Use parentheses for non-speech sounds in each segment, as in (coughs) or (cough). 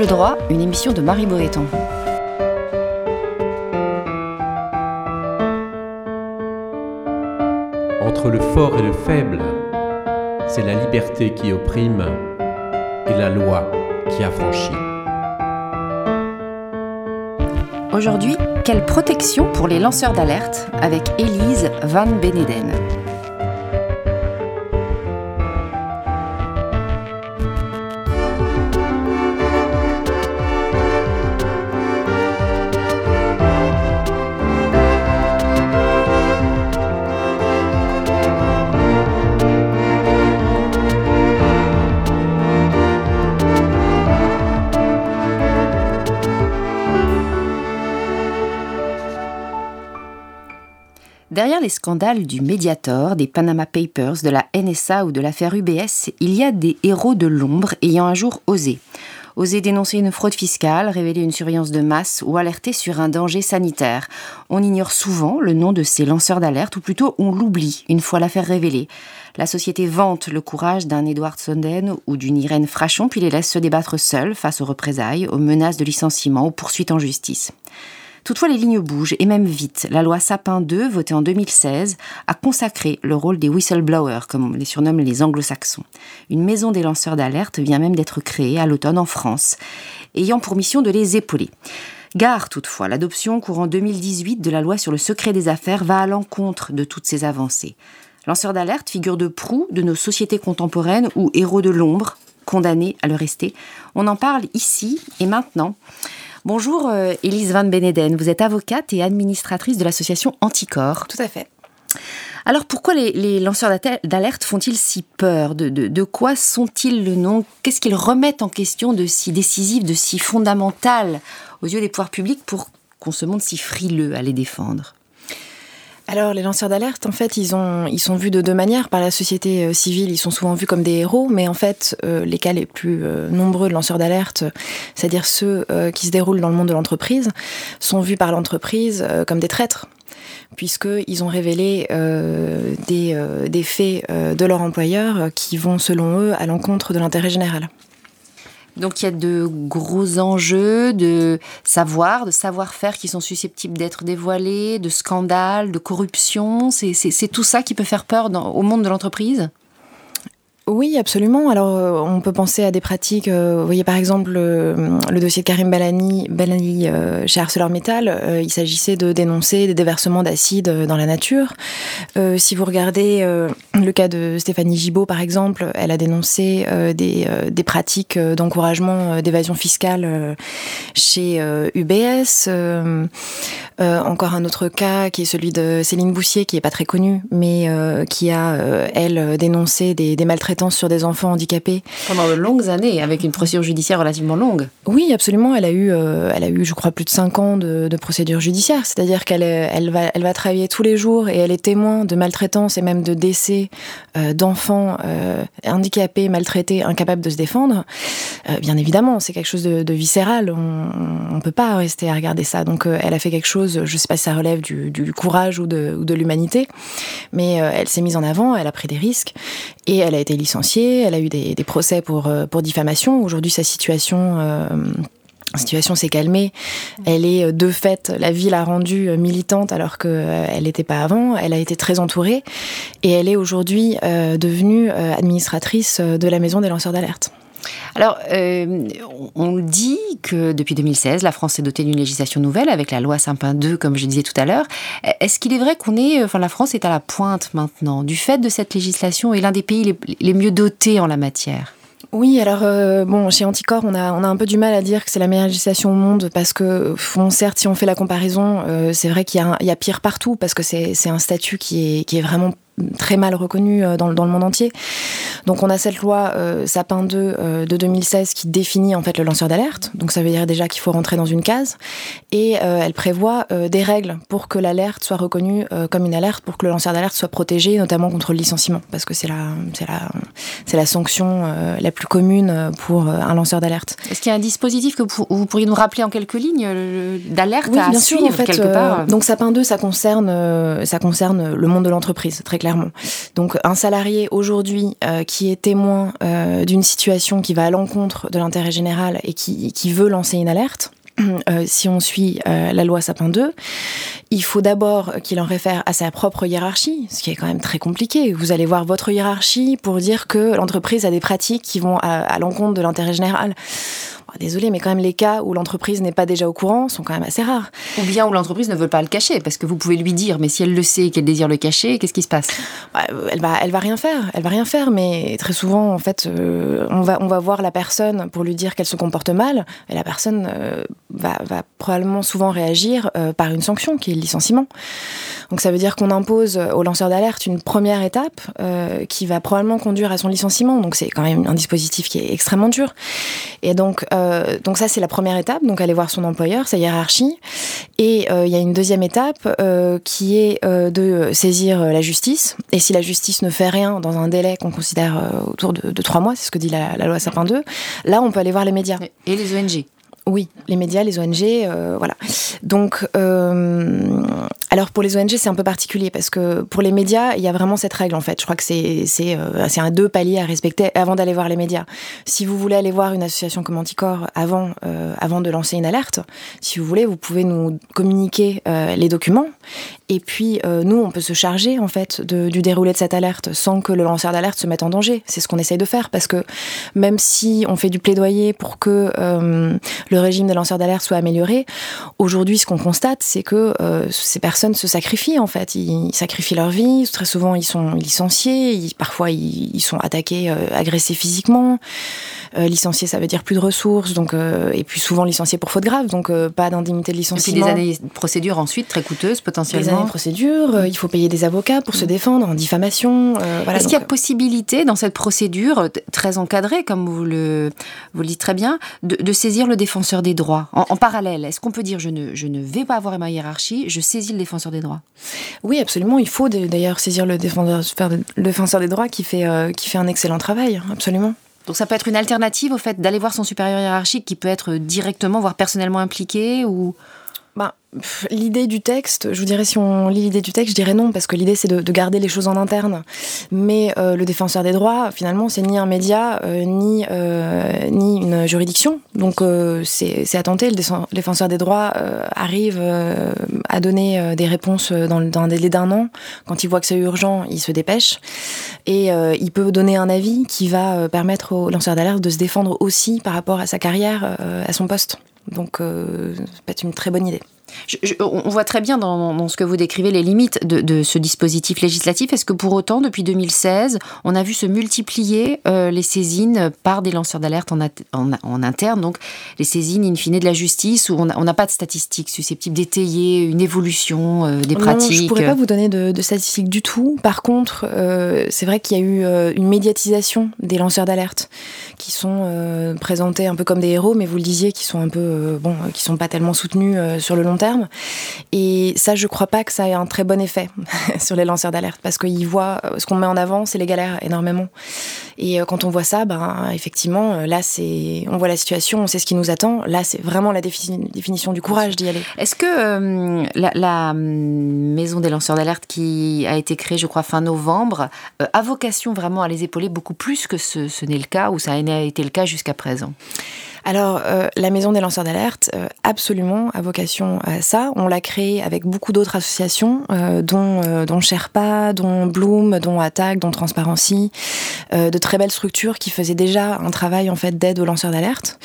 Angle droit, une émission de Marie Boéton. Entre le fort et le faible, c'est la liberté qui opprime et la loi qui affranchit. Aujourd'hui, quelle protection pour les lanceurs d'alerte avec Élise Van Beneden? Derrière les scandales du Mediator, des Panama Papers, de la NSA ou de l'affaire UBS, il y a des héros de l'ombre ayant un jour osé. Oser dénoncer une fraude fiscale, révéler une surveillance de masse ou alerter sur un danger sanitaire. On ignore souvent le nom de ces lanceurs d'alerte, ou plutôt on l'oublie une fois l'affaire révélée. La société vante le courage d'un Edward Snowden ou d'une Irène Frachon, puis les laisse se débattre seuls face aux représailles, aux menaces de licenciement, aux poursuites en justice. Toutefois, les lignes bougent, et même vite. La loi Sapin 2, votée en 2016, a consacré le rôle des whistleblowers, comme on les surnomme les anglo-saxons. Une maison des lanceurs d'alerte vient même d'être créée à l'automne en France, ayant pour mission de les épauler. Gare toutefois, l'adoption courant 2018 de la loi sur le secret des affaires va à l'encontre de toutes ces avancées. Lanceurs d'alerte, figure de proue de nos sociétés contemporaines ou héros de l'ombre, condamnés à le rester. On en parle ici et maintenant. Bonjour euh, Elise Van Beneden, vous êtes avocate et administratrice de l'association Anticorps. Tout à fait. Alors pourquoi les, lanceurs d'alerte font-ils si peur? De, quoi sont-ils le nom? Qu'est-ce qu'ils remettent en question de si décisif, de si fondamental aux yeux des pouvoirs publics pour qu'on se montre si frileux à les défendre? Alors, les lanceurs d'alerte, en fait, ils, ont, ils sont vus de deux manières par la société euh, civile. Ils sont souvent vus comme des héros, mais en fait, euh, les cas les plus euh, nombreux de lanceurs d'alerte, c'est-à-dire ceux qui se déroulent dans le monde de l'entreprise, sont vus par l'entreprise comme des traîtres puisqu'ils ont révélé des, faits de leur employeur qui vont, selon eux, à l'encontre de l'intérêt général. Donc il y a de gros enjeux de savoir, de savoir-faire qui sont susceptibles d'être dévoilés, de scandales, de corruption. C'est tout ça qui peut faire peur au monde de l'entreprise? Oui, absolument. Alors, euh, on peut penser à des pratiques. Euh, vous voyez, par exemple, le dossier de Karim Balani, Balani euh, chez ArcelorMittal. il s'agissait de dénoncer des déversements d'acide dans la nature. si vous regardez le cas de Stéphanie Gibault, par exemple, elle a dénoncé des, pratiques d'encouragement d'évasion fiscale chez UBS. encore un autre cas qui est celui de Céline Boussier, qui est pas très connue, mais qui a, elle, dénoncé des, des sur des enfants handicapés. Pendant de longues années, avec une procédure judiciaire relativement longue. Oui, absolument. Elle a eu, euh, elle a eu je crois, plus de 5 ans de, procédure judiciaire. C'est-à-dire qu'elle elle va, elle va travailler tous les jours et elle est témoin de maltraitance et même de décès euh, d'enfants euh, handicapés, maltraités, incapables de se défendre. Bien évidemment, c'est quelque chose de, viscéral. On ne peut pas rester à regarder ça. Donc, elle a fait quelque chose, je ne sais pas si ça relève du, courage ou de, ou de l'humanité, mais elle s'est mise en avant, elle a pris des risques et elle a été licenciée, elle a eu des, procès pour, euh, pour diffamation. Aujourd'hui, sa situation... Euh, situation s'est calmée. Elle est euh, de fait, la ville a rendu militante alors qu'elle n'était pas avant. Elle a été très entourée et elle est aujourd'hui devenue administratrice de la maison des lanceurs d'alerte. Alors, euh, on dit que depuis 2016, la France s'est dotée d'une législation nouvelle avec la loi Sapin 2, comme je disais tout à l'heure. Est-ce qu'il est vrai qu'on est, enfin, la France est à la pointe maintenant du fait de cette législation et l'un des pays les, mieux dotés en la matière? Oui, alors euh, bon, chez Anticor, on a, on a un peu du mal à dire que c'est la meilleure législation au monde parce que, certes, si on fait la comparaison, euh, c'est vrai qu'il y, y, a pire partout parce que c'est un statut qui est, qui est vraiment très mal reconnu euh, dans, le monde entier. Donc on a cette loi euh, Sapin 2 euh, de 2016 qui définit en fait le lanceur d'alerte. Donc ça veut dire déjà qu'il faut rentrer dans une case et elle prévoit des règles pour que l'alerte soit reconnue comme une alerte, pour que le lanceur d'alerte soit protégé, notamment contre le licenciement, parce que c'est la c'est la c'est la sanction la plus commune pour un lanceur d'alerte. Est-ce qu'il y a un dispositif que vous, pourriez nous rappeler en quelques lignes d'alerte oui, à bien suivre sûr, en fait, quelque part Donc Sapin 2, ça concerne ça concerne le monde de l'entreprise très clairement clairement. Donc un salarié aujourd'hui qui est témoin d'une situation qui va à l'encontre de l'intérêt général et qui, qui veut lancer une alerte, (clears throat) euh, si on suit euh, la loi Sapin 2, il faut d'abord qu'il en réfère à sa propre hiérarchie, ce qui est quand même très compliqué. Vous allez voir votre hiérarchie pour dire que l'entreprise a des pratiques qui vont à l'encontre de l'intérêt général. Ah, désolé, mais quand même les cas où l'entreprise n'est pas déjà au courant sont quand même assez rares. Ou bien où l'entreprise ne veut pas le cacher, parce que vous pouvez lui dire, mais si elle le sait et qu'elle désire le cacher, qu'est-ce qui se passe? Bah, Elle va, elle va rien faire. Elle va rien faire, mais très souvent, en fait, euh, on va, on va voir la personne pour lui dire qu'elle se comporte mal, et la personne euh, va, va, probablement souvent réagir euh, par une sanction, qui est le licenciement. Donc ça veut dire qu'on impose au lanceur d'alerte une première étape qui va probablement conduire à son licenciement. Donc c'est quand même un dispositif qui est extrêmement dur. Et donc euh, donc ça, c'est la première étape, donc aller voir son employeur, sa hiérarchie. Et euh, il y a une deuxième étape euh, qui est de saisir la justice. Et si la justice ne fait rien dans un délai qu'on considère autour de, trois mois, c'est ce que dit la, loi Sapin 2, là, on peut aller voir les médias. Et les ONG oui, les médias, les ONG, euh, voilà. Donc, euh, alors pour les ONG, c'est un peu particulier parce que pour les médias, il y a vraiment cette règle en fait. Je crois que c'est euh, un deux paliers à respecter avant d'aller voir les médias. Si vous voulez aller voir une association comme Anticor avant avant de lancer une alerte, si vous voulez, vous pouvez nous communiquer les documents et puis nous, on peut se charger en fait du déroulé de cette alerte sans que le lanceur d'alerte se mette en danger. C'est ce qu'on essaye de faire parce que même si on fait du plaidoyer pour que le régime des lanceurs d'alerte soit amélioré. Aujourd'hui, ce qu'on constate, c'est que euh, ces personnes se sacrifient en fait. Ils sacrifient leur vie. Très souvent, ils sont licenciés. parfois, ils, sont attaqués, euh, agressés physiquement. Euh, licenciés, ça veut dire plus de ressources. Donc, et puis souvent licenciés pour faute grave. Donc, pas d'indemnité de licenciement. Et puis des années de procédure ensuite très coûteuses potentiellement. Des années de procédure. il faut payer des avocats pour se mm. défendre en diffamation. voilà, Est-ce qu'il y a possibilité dans cette procédure très encadrée, comme vous le, vous le dites très bien, de, de saisir le défenseur défenseur des droits en, parallèle Est-ce qu'on peut dire je ne, je ne vais pas avoir ma hiérarchie, je saisis le défenseur des droits? Oui, absolument. Il faut d'ailleurs saisir le défenseur, le défenseur des droits qui fait, euh, qui fait un excellent travail, absolument. Donc ça peut être une alternative au fait d'aller voir son supérieur hiérarchique qui peut être directement, voire personnellement impliqué ou bah, L'idée du texte, je vous dirais si on lit l'idée du texte, je dirais non, parce que l'idée c'est de, garder les choses en interne. Mais euh, le défenseur des droits, finalement, c'est ni un média, euh, ni, euh, ni une juridiction. Donc c'est à tenter. Le défenseur des droits arrive à donner des réponses dans, dans un délai d'un an. Quand il voit que c'est urgent, il se dépêche. Et il peut donner un avis qui va permettre au lanceur d'alerte de se défendre aussi par rapport à sa carrière, à son poste. Donc, ça peut être une très bonne idée on voit très bien dans, ce que vous décrivez les limites de, ce dispositif législatif. Est-ce que pour autant, depuis 2016, on a vu se multiplier euh, les saisines par des lanceurs d'alerte en, interne, donc les saisines in fine de la justice, où on n'a pas de statistiques susceptibles d'étayer une évolution euh, des pratiques Je ne pourrais pas vous donner de, statistiques du tout. Par contre, euh, c'est vrai qu'il y a eu une médiatisation des lanceurs d'alerte qui sont présentés un peu comme des héros, mais vous le disiez, qui sont un peu, bon, qui sont pas tellement soutenus sur le long Et ça, je crois pas que ça ait un très bon effet (laughs) sur les lanceurs d'alerte parce qu'ils voient euh, ce qu'on met en avant, c'est les galères énormément. Et euh, quand on voit ça, ben effectivement, euh, là, c'est, on voit la situation, on sait ce qui nous attend. Là, c'est vraiment la définition du courage d'y aller. Est-ce que la, maison des lanceurs d'alerte qui a été créée, je crois, fin novembre, a vocation vraiment à les épauler beaucoup plus que ce, ce n'est le cas ou ça a été le cas jusqu'à présent? Alors, euh, la Maison des lanceurs d'alerte, euh, absolument, a vocation à ça. On l'a créée avec beaucoup d'autres associations, euh, dont, dont Sherpa, dont Bloom, dont Attack, dont Transparency, de très belles structures qui faisaient déjà un travail en fait d'aide aux lanceurs d'alerte.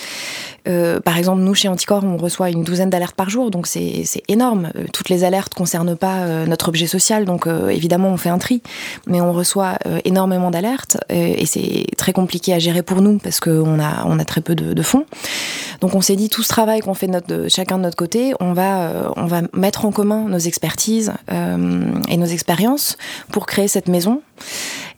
Euh, par exemple, nous, chez Anticor, on reçoit une douzaine d'alertes par jour, donc c'est énorme. Euh, toutes les alertes concernent pas euh, notre objet social, donc évidemment, on fait un tri. Mais on reçoit énormément d'alertes, et c'est très compliqué à gérer pour nous, parce qu'on a, on a très peu de, fonds. Donc on s'est dit, tout ce travail qu'on fait de, chacun de notre côté, on va, on va mettre en commun nos expertises et nos expériences pour créer cette maison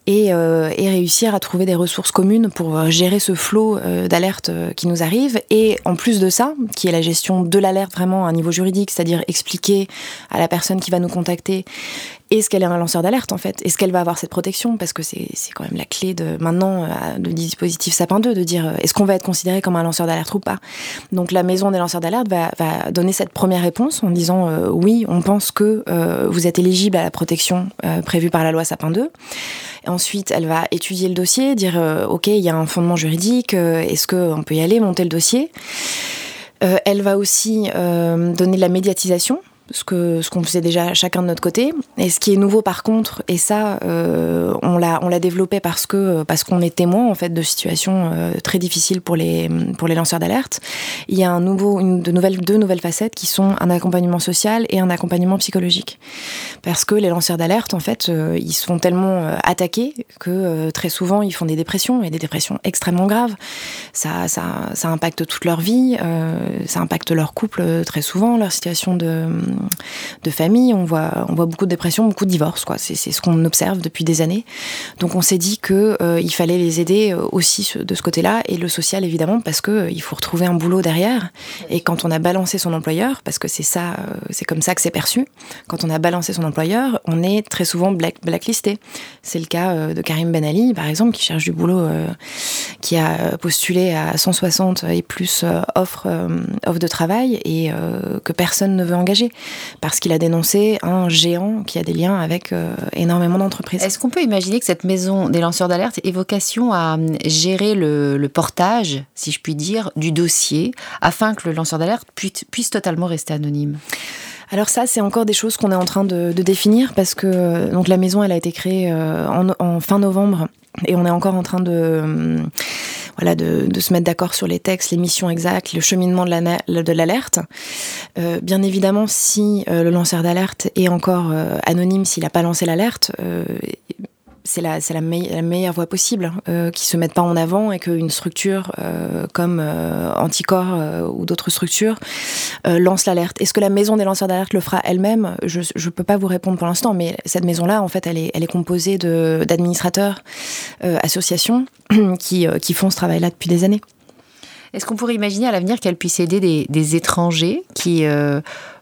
et, euh, et, réussir à trouver des ressources communes pour euh, gérer ce flot euh, d'alertes qui nous arrive. Et en plus de ça, qui est la gestion de l'alerte vraiment à un niveau juridique, c'est-à-dire expliquer à la personne qui va nous contacter est-ce qu'elle est un lanceur d'alerte en fait? Est-ce qu'elle va avoir cette protection? Parce que c'est quand même la clé de maintenant euh, du dispositif Sapin 2 de dire est-ce qu'on va être considéré comme un lanceur d'alerte ou pas? Donc la maison des lanceurs d'alerte va, va, donner cette première réponse en disant oui, on pense que vous êtes éligible à la protection prévue par la loi Sapin 2. Ensuite, elle va étudier le dossier, dire euh, ok, il y a un fondement juridique, euh, est-ce qu'on peut y aller, monter le dossier? Euh, elle va aussi donner de la médiatisation ce que ce qu'on faisait déjà chacun de notre côté. Et ce qui est nouveau par contre, et ça euh, on l'a on l'a développé parce que parce qu'on est témoin en fait de situations euh, très difficiles pour les pour les lanceurs d'alerte. Il y a un nouveau une de nouvelles deux nouvelles facettes qui sont un accompagnement social et un accompagnement psychologique. Parce que les lanceurs d'alerte en fait euh, ils se font tellement attaquer que très souvent ils font des dépressions et des dépressions extrêmement graves. Ça ça ça impacte toute leur vie, ça impacte leur couple très souvent, leur situation de de famille. On voit, beaucoup de dépression, beaucoup de divorces. Quoi. C'est, ce qu'on observe depuis des années. Donc on s'est dit qu'il euh, fallait les aider euh, aussi de ce côté-là et le social évidemment parce que euh, faut retrouver un boulot derrière. Et quand on a balancé son employeur, parce que c'est ça, c'est comme ça que c'est perçu. Quand on a balancé son employeur, on est très souvent blacklisté. C'est le cas de Karim Ben Ali par exemple qui cherche du boulot, qui a postulé à 160 et plus offres de travail et que personne ne veut engager parce qu'il a dénoncé un géant qui a des liens avec euh, énormément d'entreprises. Est-ce qu'on peut imaginer que cette maison des lanceurs d'alerte ait vocation à hum, gérer le, portage, si je puis dire, du dossier, afin que le lanceur d'alerte puisse, totalement rester anonyme? Alors ça, c'est encore des choses qu'on est en train de, définir parce que euh, donc la maison, elle a été créée euh, en, fin novembre et on est encore en train de voilà, de, se mettre d'accord sur les textes, les missions exactes, le cheminement de l'alerte. Euh, bien évidemment, si euh, le lanceur d'alerte est encore euh, anonyme, s'il n'a pas lancé l'alerte, c'est la, la, la, meilleure voie possible, euh, qui se mettent pas en avant et qu'une structure comme Anticorps ou d'autres structures lance l'alerte. Est-ce que la maison des lanceurs d'alerte le fera elle-même? Je ne peux pas vous répondre pour l'instant, mais cette maison-là, en fait, elle est, elle est composée d'administrateurs, associations (clears throat) qui, qui font ce travail-là depuis des années. Est-ce qu'on pourrait imaginer à l'avenir qu'elle puisse aider des, étrangers qui, euh,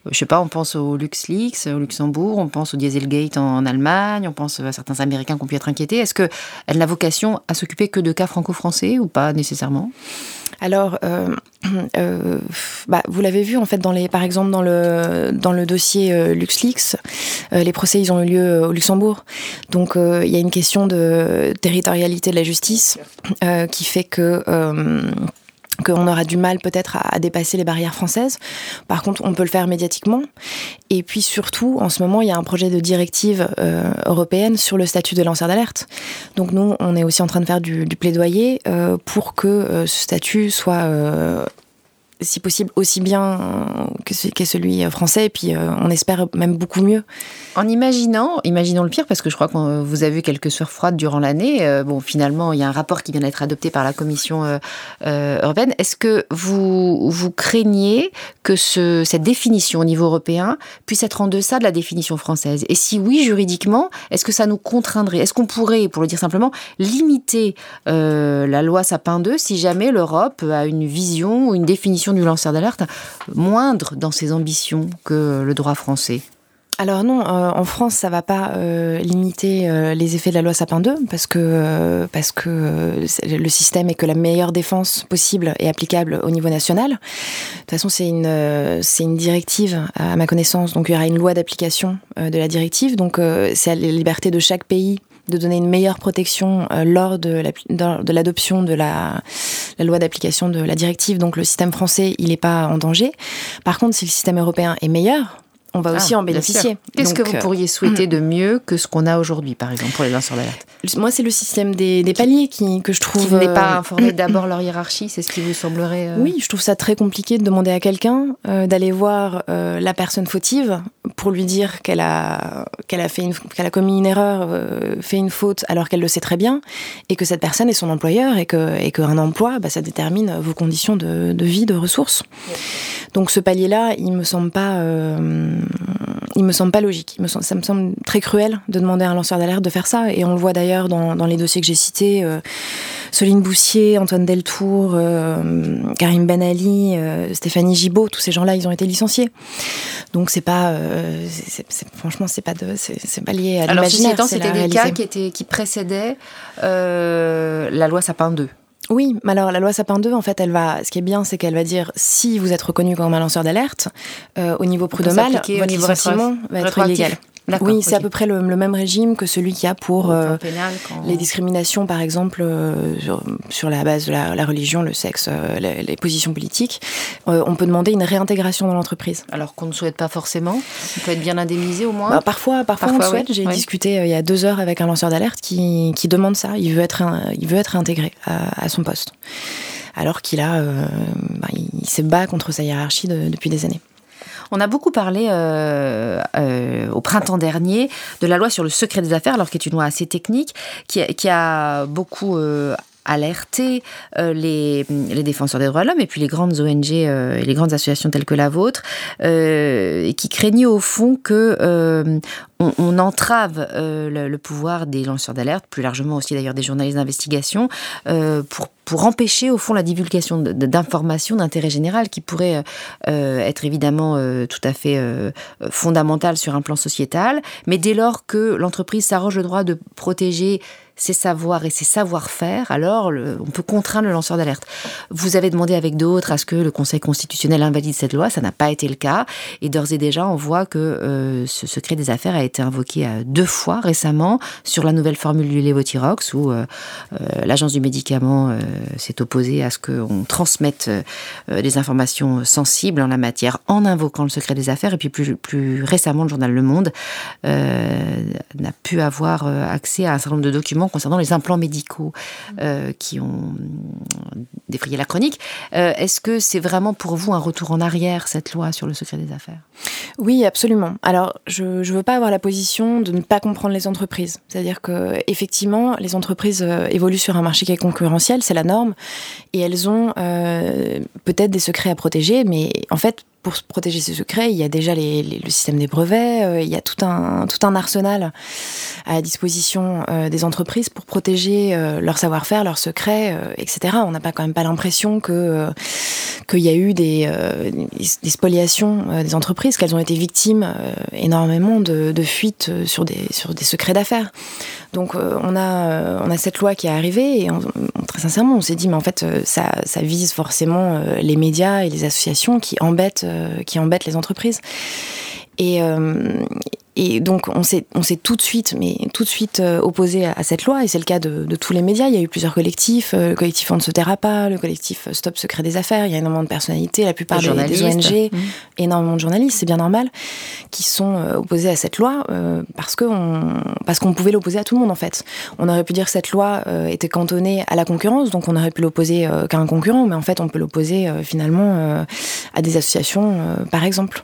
je sais pas, on pense au LuxLeaks au Luxembourg, on pense au Dieselgate en, Allemagne, on pense à certains Américains qui ont pu être inquiétés. Est-ce qu'elle n'a vocation à s'occuper que de cas franco-français ou pas nécessairement? Alors, euh, euh, bah, vous l'avez vu en fait dans les, par exemple dans le dans le dossier LuxLeaks, les procès ils ont eu lieu au Luxembourg, donc il y a une question de territorialité de la justice qui fait que qu'on aura du mal peut-être à, dépasser les barrières françaises. Par contre, on peut le faire médiatiquement. Et puis surtout, en ce moment, il y a un projet de directive euh, européenne sur le statut de lanceur d'alerte. Donc nous, on est aussi en train de faire du, plaidoyer euh, pour que euh, ce statut soit si possible aussi bien que, celui français, et puis on espère même beaucoup mieux. En imaginant, imaginons le pire, parce que je crois que vous avez vu quelques soeurs froides durant l'année. Euh, bon, finalement, il y a un rapport qui vient d'être adopté par la Commission euh, euh, européenne. Est-ce que vous, vous craignez que ce, cette définition au niveau européen puisse être en deçà de la définition française? Et si oui, juridiquement, est-ce que ça nous contraindrait? Est-ce qu'on pourrait, pour le dire simplement, limiter la loi Sapin 2 si jamais l'Europe a une vision ou une définition du lanceur d'alerte moindre dans ses ambitions que le droit français alors non, euh, en France, ça va pas euh, limiter euh, les effets de la loi Sapin 2 parce que parce que le système est que la meilleure défense possible est applicable au niveau national. De toute façon, c'est une c'est une directive à ma connaissance, donc il y aura une loi d'application de la directive. Donc c'est la liberté de chaque pays de donner une meilleure protection lors de l'adoption de la, la loi d'application de la directive. Donc le système français, il n'est pas en danger. Par contre, si le système européen est meilleur, on va aussi ah, en bénéficier. Qu'est-ce que vous euh, pourriez souhaiter de mieux que ce qu'on a aujourd'hui, par exemple, pour les lanceurs d'alerte Moi, c'est le système des, paliers qui, que je trouve. Qui n'est pas euh, informé (clears throat) d'abord leur hiérarchie, c'est ce qui vous semblerait. Euh, oui, je trouve ça très compliqué de demander à quelqu'un d'aller voir la personne fautive pour lui dire qu'elle a, qu'elle a, fait une, qu'elle a commis une erreur, fait une faute, alors qu'elle le sait très bien, et que cette personne est son employeur, et, que, et qu'un emploi, bah, ça détermine vos conditions de, vie, de ressources. Donc ce palier-là, il me semble pas, il me semble pas logique. me ça me semble très cruel de demander à un lanceur d'alerte de faire ça. Et on le voit d'ailleurs dans, dans, les dossiers que j'ai cités. Soline Boussier, Antoine Deltour, euh, Karim Ben Ali, euh, Stéphanie Gibault, tous ces gens-là, ils ont été licenciés. Donc c'est pas, euh, franchement, c'est pas de, c'est pas lié à l'imaginaire. Alors c'était des cas qui étaient, qui précédaient la loi Sapin 2. Oui, mais alors la loi Sapin 2, en fait, elle va. Ce qui est bien, c'est qu'elle va dire si vous êtes reconnu comme un lanceur d'alerte, au niveau prud'homal, votre licenciement va être illégal. Oui, c'est à peu près le, même régime que celui qu'il y a pour euh, les discriminations, par exemple, euh, sur, la base de la, religion, le sexe, euh, les, positions politiques. on peut demander une réintégration dans l'entreprise. Alors qu'on ne souhaite pas forcément. On peut être bien indemnisé au moins. Bah, parfois, parfois, on le souhaite. J'ai discuté il y a deux heures avec un lanceur d'alerte qui, demande ça. Il veut être, il veut être intégré à, son poste, alors qu'il a, bah, il, se bat contre sa hiérarchie depuis des années. On a beaucoup parlé euh, euh, au printemps dernier de la loi sur le secret des affaires, alors qui est une loi assez technique, qui, a beaucoup euh, alerté les, défenseurs des droits de l'homme et puis les grandes ONG et les grandes associations telles que la vôtre, et qui craignaient au fond que on, entrave le, pouvoir des lanceurs d'alerte, plus largement aussi d'ailleurs des journalistes d'investigation, pour pour empêcher au fond la divulgation d'informations d'intérêt général qui pourraient euh, être évidemment euh, tout à fait euh, fondamentales sur un plan sociétal, mais dès lors que l'entreprise s'arroge le droit de protéger ses savoirs et ses savoir-faire, alors on peut contraindre le lanceur d'alerte. Vous avez demandé avec d'autres à ce que le Conseil constitutionnel invalide cette loi, ça n'a pas été le cas, et d'ores et déjà on voit que euh, ce secret des affaires a été invoqué euh, deux fois récemment sur la nouvelle formule du Levothyrox, où euh, l'agence du médicament s'est opposée à ce qu'on transmette des informations sensibles en la matière en invoquant le secret des affaires, et puis plus récemment le journal Le Monde n'a pu avoir accès à un certain nombre de documents concernant les implants médicaux euh, qui ont défrayé la chronique. Euh, est-ce que c'est vraiment pour vous un retour en arrière, cette loi sur le secret des affaires? Oui, absolument. Alors, je ne veux pas avoir la position de ne pas comprendre les entreprises. C'est-à-dire que effectivement, les entreprises euh, évoluent sur un marché qui est concurrentiel, c'est la norme, et elles ont peut-être des secrets à protéger, mais en fait, pour protéger ces secrets, il y a déjà le système des brevets, euh, il y a tout un, arsenal à disposition euh, des entreprises pour protéger euh, leur savoir-faire, leurs secrets, etc. On n'a pas quand même pas l'impression que qu'il y a eu des, des spoliations des entreprises, qu'elles ont été victimes énormément de, fuites sur des, secrets d'affaires. Donc on, a, on a cette loi qui est arrivée et très sincèrement on s'est dit mais en fait ça, ça vise forcément les médias et les associations qui embêtent qui embêtent les entreprises. Et, euh, et donc on s'est on s'est tout de suite mais tout de suite euh, opposé à, cette loi et c'est le cas de, de, tous les médias. Il y a eu plusieurs collectifs, euh, le collectif On ne se taira pas, le collectif Stop Secret des affaires. Il y a énormément de personnalités, la plupart des, des, ONG, mmh. énormément de journalistes, c'est bien normal, qui sont euh, opposés à cette loi parce que on, parce qu'on pouvait l'opposer à tout le monde en fait. On aurait pu dire que cette loi était cantonnée à la concurrence, donc on aurait pu l'opposer qu'à un concurrent, mais en fait on peut l'opposer finalement à des associations par exemple.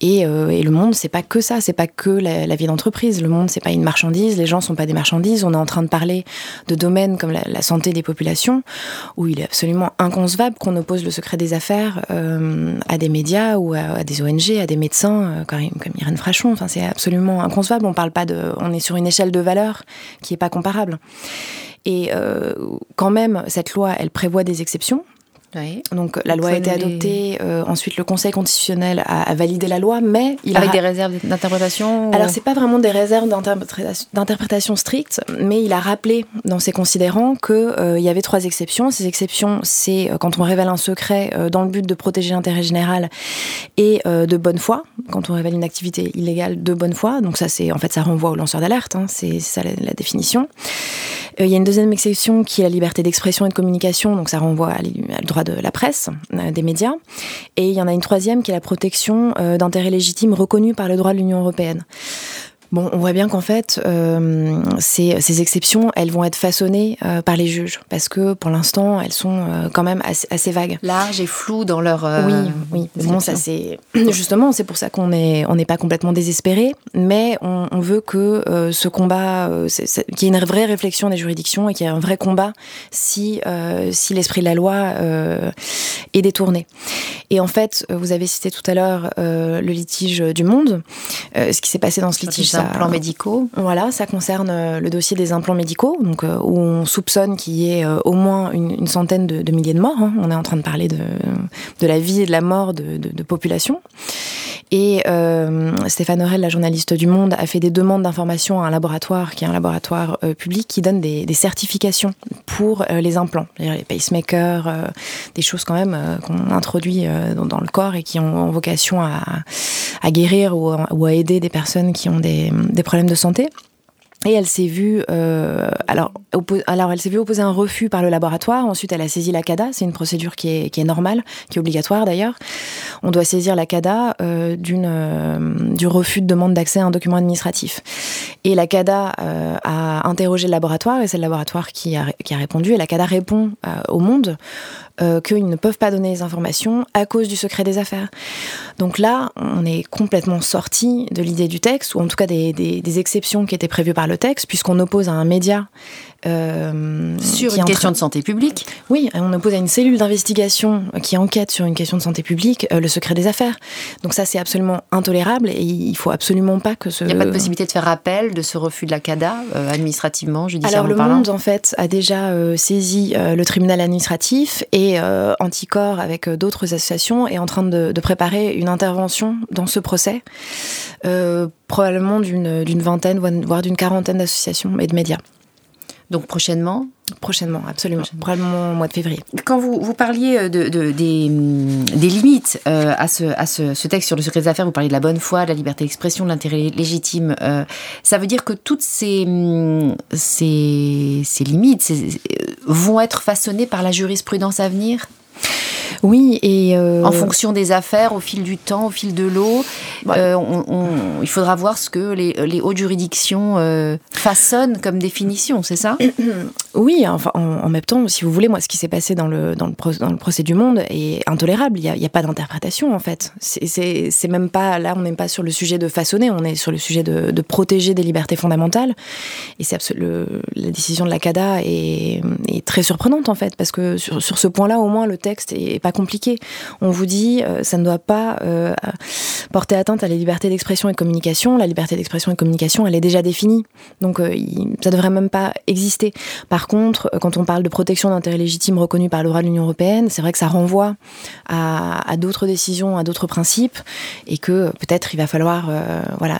Et, et le monde c'est pas que ça, c'est pas que la, vie d'entreprise. Le monde, c'est pas une marchandise, les gens sont pas des marchandises. On est en train de parler de domaines comme la, santé des populations, où il est absolument inconcevable qu'on oppose le secret des affaires euh, à des médias ou à, des ONG, à des médecins euh, comme, Irène Frachon. Enfin, c'est absolument inconcevable. On parle pas de, on est sur une échelle de valeur qui est pas comparable. Et euh, quand même, cette loi, elle prévoit des exceptions. Donc la loi a été adoptée, euh, ensuite le Conseil constitutionnel a, validé la loi, mais il avec des réserves d'interprétation. Alors c'est pas vraiment des réserves d'interprétation stricte, mais il a rappelé dans ses considérants qu'il euh, y avait trois exceptions. Ces exceptions, c'est euh, quand on révèle un secret dans le but de protéger l'intérêt général et de bonne foi, quand on révèle une activité illégale de bonne foi. Donc ça c'est en fait ça renvoie au lanceur d'alerte, hein, c'est ça la, la définition. Il y a une deuxième exception qui est la liberté d'expression et de communication, donc ça renvoie au droit de la presse, euh, des médias. Et il y en a une troisième qui est la protection euh, d'intérêts légitimes reconnus par le droit de l'Union européenne. Bon, on voit bien qu'en fait, euh, ces, ces, exceptions, elles vont être façonnées euh, par les juges, parce que pour l'instant, elles sont euh, quand même assez, assez, vagues. Larges et floues dans leur. oui, oui. Bon, ça c'est (clears throat) justement, c'est pour ça qu'on est, on n'est pas complètement désespéré, mais on, on veut que ce combat, qu'il y ait une vraie réflexion des juridictions et qu'il y ait un vrai combat si, si l'esprit de la loi est détourné. Et en fait, vous avez cité tout à l'heure le litige du Monde. ce qui s'est passé dans ce litige, implants médicaux. Voilà, ça concerne le dossier des implants médicaux, donc où on soupçonne qu'il y ait au moins une, centaine de, milliers de morts. Hein. On est en train de parler de, de la vie et de la mort de, de populations. Et euh, Stéphane Aurel, la journaliste du Monde, a fait des demandes d'information à un laboratoire qui est un laboratoire euh, public qui donne des, des certifications pour euh, les implants, les pacemakers, euh, des choses quand même qu'on introduit dans, dans, le corps et qui ont, vocation à, à guérir ou, ou, à aider des personnes qui ont des, des problèmes de santé. Et elle s'est vue, euh, alors, alors elle s'est vue opposer un refus par le laboratoire. Ensuite, elle a saisi la CADA. C'est une procédure qui est, qui est normale, qui est obligatoire d'ailleurs. On doit saisir la CADA euh, d'une euh, du refus de demande d'accès à un document administratif. Et la CADA a interrogé le laboratoire et c'est le laboratoire qui a, qui a répondu. Et la CADA répond au Monde euh, qu'ils ne peuvent pas donner les informations à cause du secret des affaires. Donc là, on est complètement sorti de l'idée du texte, ou en tout cas des, des, des exceptions qui étaient prévues par le texte, puisqu'on oppose à un média euh, sur une question de santé publique Oui, on oppose à une cellule d'investigation qui enquête sur une question de santé publique euh, le secret des affaires. Donc ça, c'est absolument intolérable et il faut absolument pas que ce... Il n'y a pas de possibilité de faire appel de ce refus de la CADA, euh, administrativement, judiciairement Alors le Monde, en fait, a déjà saisi le tribunal administratif et Anticor, avec d'autres associations, est en train de, de, préparer une intervention dans ce procès, probablement d'une vingtaine, voire d'une quarantaine d'associations et de médias. Donc prochainement Prochainement, absolument. Prochainement. Probablement au mois de février. Quand vous, vous parliez euh, de, de, des, des, limites euh, à, ce, à ce, ce, texte sur le secret des affaires, vous parliez de la bonne foi, de la liberté d'expression, de l'intérêt légitime. Euh, ça veut dire que toutes ces, ces, ces limites ces, vont être façonnées par la jurisprudence à venir? Oui, et euh... en fonction des affaires, au fil du temps, au fil de l'eau, ouais. euh, on, on, il faudra voir ce que les, les hautes juridictions euh, façonnent comme définition, c'est ça? (coughs) Oui, enfin, en, en, même temps, si vous voulez, moi, ce qui s'est passé dans le, dans, le pro, dans le procès du Monde est intolérable. Il n'y a, a, pas d'interprétation, en fait. C'est même pas là, on n'est pas sur le sujet de façonner, on est sur le sujet de, de protéger des libertés fondamentales. Et c'est la décision de la CADA est, est, très surprenante, en fait, parce que sur, sur ce point-là, au moins, le texte est pas compliqué. On vous dit, euh, ça ne doit pas euh, porter atteinte à la liberté d'expression et de communication. La liberté d'expression et de communication, elle est déjà définie. Donc, euh, ça devrait même pas exister. Par contre, quand on parle de protection d'intérêts légitimes reconnus par le droit de l'Union européenne, c'est vrai que ça renvoie à, d'autres décisions, à d'autres principes, et que peut-être il va falloir, euh, voilà,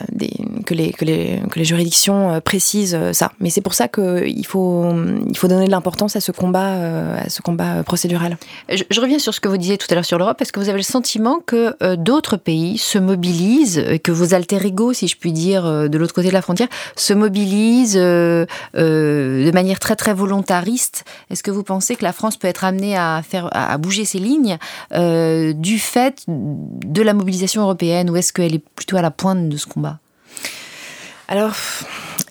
que, les, que, les, que les juridictions précisent ça. Mais c'est pour ça qu'il faut, il faut donner de l'importance à ce combat, à ce combat procédural. Je, je reviens sur ce que vous disiez tout à l'heure sur l'Europe, est-ce que vous avez le sentiment que euh, d'autres pays se mobilisent, que vos alter ego, si je puis dire, euh, de l'autre côté de la frontière, se mobilisent euh, de manière très très volontariste? Est-ce que vous pensez que la France peut être amenée à, faire, à bouger ses lignes du fait de la mobilisation européenne ou est-ce qu'elle est plutôt à la pointe de ce combat? Alors,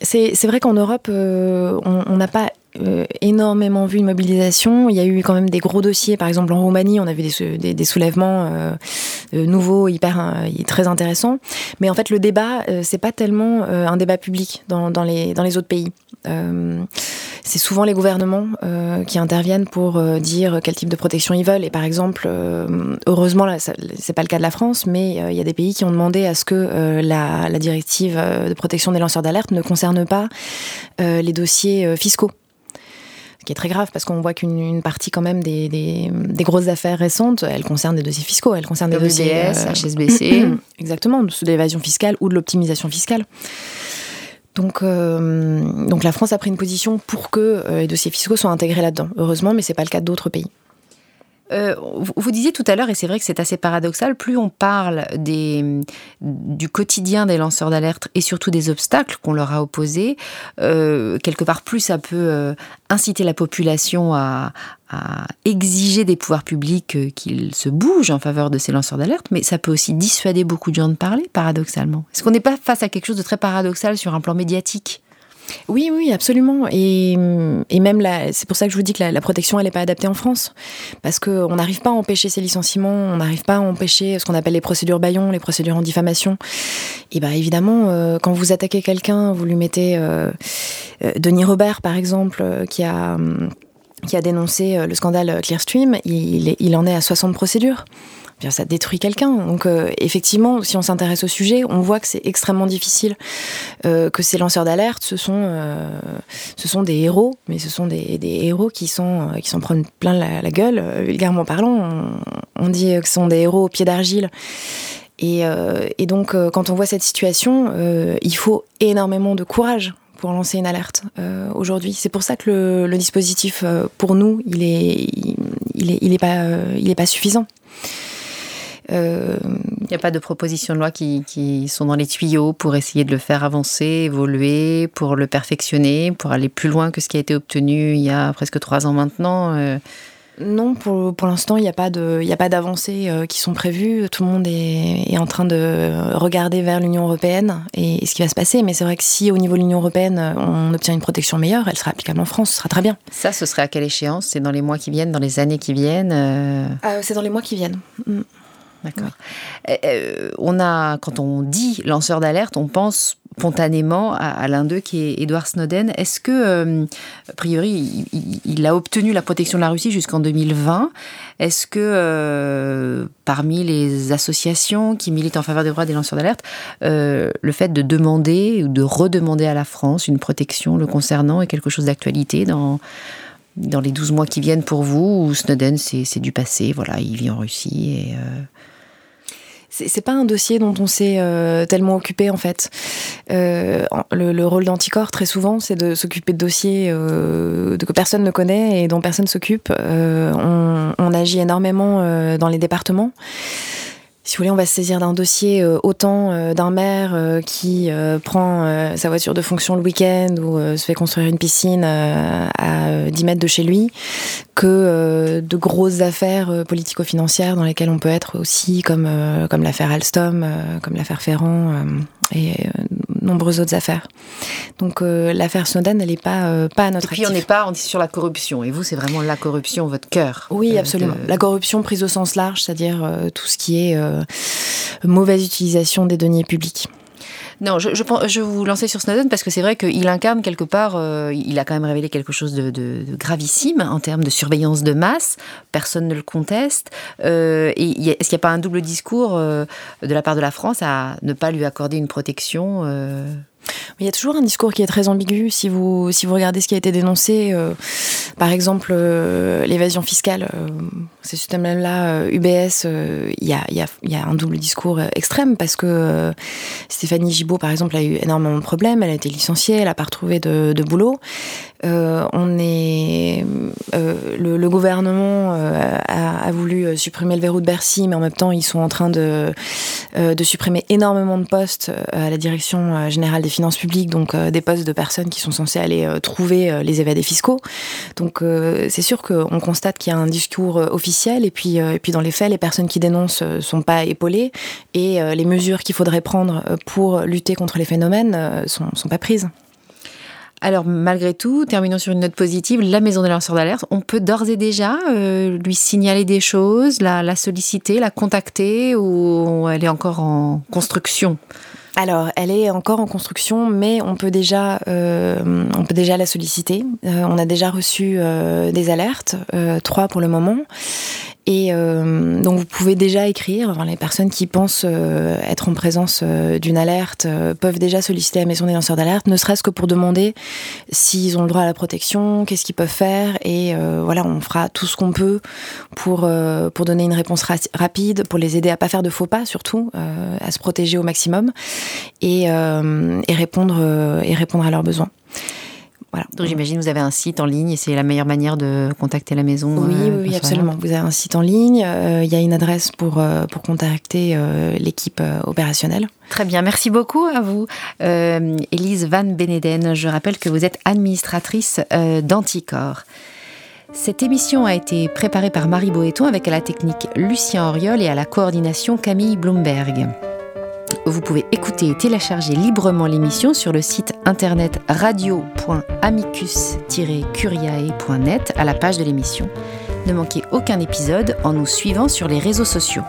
c'est vrai qu'en Europe, on n'a pas euh, énormément vu une mobilisation. Il y a eu quand même des gros dossiers. Par exemple, en Roumanie, on a vu des, des, des soulèvements euh, nouveaux, hyper, euh, très intéressants. Mais en fait, le débat, euh, c'est pas tellement euh, un débat public dans, dans, les, dans les autres pays. c'est souvent les gouvernements qui interviennent pour dire quel type de protection ils veulent. Et par exemple, heureusement, là, c'est pas le cas de la France, mais il y a des pays qui ont demandé à ce que la, la directive de protection des lanceurs d'alerte ne concerne pas les dossiers fiscaux qui est très grave parce qu'on voit qu'une partie quand même des, des, des, grosses affaires récentes, elles concernent des dossiers fiscaux, elles concernent des dossiers euh, HSBC, (clears throat) exactement, de l'évasion fiscale ou de l'optimisation fiscale. Donc, euh, donc la France a pris une position pour que euh, les dossiers fiscaux soient intégrés là-dedans. Heureusement, mais c'est pas le cas d'autres pays. Euh, vous, disiez tout à l'heure, et c'est vrai que c'est assez paradoxal, plus on parle du quotidien des lanceurs d'alerte et surtout des obstacles qu'on leur a opposés, euh, quelque part plus ça peut euh, inciter la population à, à exiger des pouvoirs publics qu'ils se bougent en faveur de ces lanceurs d'alerte, mais ça peut aussi dissuader beaucoup de gens de parler, paradoxalement. Est-ce qu'on n'est pas face à quelque chose de très paradoxal sur un plan médiatique? Oui, oui, absolument. Et, et même c'est pour ça que je vous dis que la, protection, elle n'est pas adaptée en France. Parce qu'on n'arrive pas à empêcher ces licenciements, on n'arrive pas à empêcher ce qu'on appelle les procédures baillons, les procédures en diffamation. Et bien évidemment, euh, quand vous attaquez quelqu'un, vous lui mettez euh, euh, Denis Robert, par exemple, qui a. qui a dénoncé le scandale Clearstream, il, en est à 60 procédures. bien ça détruit quelqu'un. Donc effectivement, si on s'intéresse au sujet, on voit que c'est extrêmement difficile, que ces lanceurs d'alerte, ce sont des héros, mais ce sont des, héros qui s'en prennent plein la, gueule, vulgairement parlant. On, dit que ce sont des héros au pied d'argile. Et, donc, quand on voit cette situation, il faut énormément de courage pour lancer une alerte euh, aujourd'hui. C'est pour ça que le, dispositif, euh, pour nous, il est, il, est, il est pas, euh, il pas suffisant. Il n'y a pas de propositions de loi qui, sont dans les tuyaux pour essayer de le faire avancer, évoluer, pour le perfectionner, pour aller plus loin que ce qui a été obtenu il y a presque trois ans maintenant. Non, pour, pour l'instant, il n'y a pas d'avancées euh, qui sont prévues. Tout le monde est, est en train de regarder vers l'Union européenne et, ce qui va se passer. Mais c'est vrai que si au niveau de l'Union européenne, on obtient une protection meilleure, elle sera applicable en France, ce sera très bien. Ça, ce serait à quelle échéance? C'est dans les mois qui viennent, dans les années qui viennent euh euh, C'est dans les mois qui viennent. Mm. D'accord. on a, quand on dit lanceur d'alerte, on pense spontanément à, l'un d'eux qui est Edward Snowden. Est-ce que, euh, a priori, il, a obtenu la protection de la Russie jusqu'en 2020 Est-ce que euh, parmi les associations qui militent en faveur des droits des lanceurs d'alerte, euh, le fait de demander ou de redemander à la France une protection le concernant est quelque chose d'actualité dans dans les 12 mois qui viennent pour vous, ou Snowden, c'est du passé, voilà, il vit en Russie et c'est pas un dossier dont on s'est euh, tellement occupé en fait. Euh, le, rôle d'anticorps très souvent c'est de s'occuper de dossiers euh, que personne ne connaît et dont personne s'occupe. On, on, agit énormément dans les départements si vous voulez, on va se saisir d'un dossier euh, autant euh, d'un maire euh, qui prend sa voiture de fonction le week-end ou se fait construire une piscine à 10 mètres de chez lui, que de grosses affaires politico-financières dans lesquelles on peut être aussi, comme, comme l'affaire Alstom, comme l'affaire Ferrand et nombreuses autres affaires. Donc l'affaire Snowden, elle n'est pas, pas à notre Et puis on n'est pas on est sur la corruption. Et vous, c'est vraiment la corruption, votre cœur. Oui, absolument. La corruption prise au sens large, c'est-à-dire tout ce qui est euh, mauvaise utilisation des deniers publics. Non, je, je, je vous lancer sur Snowden parce que c'est vrai qu'il incarne quelque part, euh, il a quand même révélé quelque chose de, gravissime en termes de surveillance de masse. Personne ne le conteste. Euh, est-ce qu'il n'y a pas un double discours de la part de la France à ne pas lui accorder une protection il y a toujours un discours qui est très ambigu. Si vous, si vous regardez ce qui a été dénoncé, euh, par exemple euh, l'évasion fiscale, euh, ces systèmes-là, UBS, il y a, y, y, a, un double discours extrême parce que Stéphanie Gibault, par exemple, a eu énormément de problèmes. Elle a été licenciée, elle n'a pas retrouvé de boulot. On est, le, le, gouvernement a, a, voulu supprimer le verrou de Bercy, mais en même temps, ils sont en train de, de supprimer énormément de postes à la direction générale des finances publiques, donc euh, des postes de personnes qui sont censées aller euh, trouver euh, les évadés fiscaux. Donc c'est sûr qu'on constate qu'il y a un discours officiel et puis, et puis dans les faits, les personnes qui dénoncent sont pas épaulées et les mesures qu'il faudrait prendre pour lutter contre les phénomènes sont, sont pas prises. Alors malgré tout, terminons sur une note positive, la maison des lanceurs d'alerte, on peut d'ores et déjà lui signaler des choses, la, solliciter, la contacter ou elle est encore en construction? Alors, elle est encore en construction, mais on peut déjà, euh, on peut déjà la solliciter. Euh, on a déjà reçu euh, des alertes, trois pour le moment. Et euh, donc vous pouvez déjà écrire, enfin, les personnes qui pensent euh, être en présence euh, d'une alerte peuvent déjà solliciter la maison des lanceurs d'alerte, ne serait-ce que pour demander s'ils ont le droit à la protection, qu'est-ce qu'ils peuvent faire, et voilà, on fera tout ce qu'on peut pour, pour donner une réponse rapide, pour les aider à pas faire de faux pas surtout, à se protéger au maximum, et, et, répondre, et répondre à leurs besoins. Donc j'imagine vous avez un site en ligne et c'est la meilleure manière de contacter la maison. Oui, euh, oui, absolument. Vous avez un site en ligne. Euh, il y a une adresse pour euh, pour contacter l'équipe opérationnelle. Très bien, merci beaucoup à vous, Elise Van Beneden. Je rappelle que vous êtes administratrice d'Anticor. Cette émission a été préparée par Marie Boéton avec à la technique Lucien Auriol et à la coordination Camille Bloomberg. Vous pouvez écouter et télécharger librement l'émission sur le site internet radio.amicus-curiae.net à la page de l'émission. Ne manquez aucun épisode en nous suivant sur les réseaux sociaux.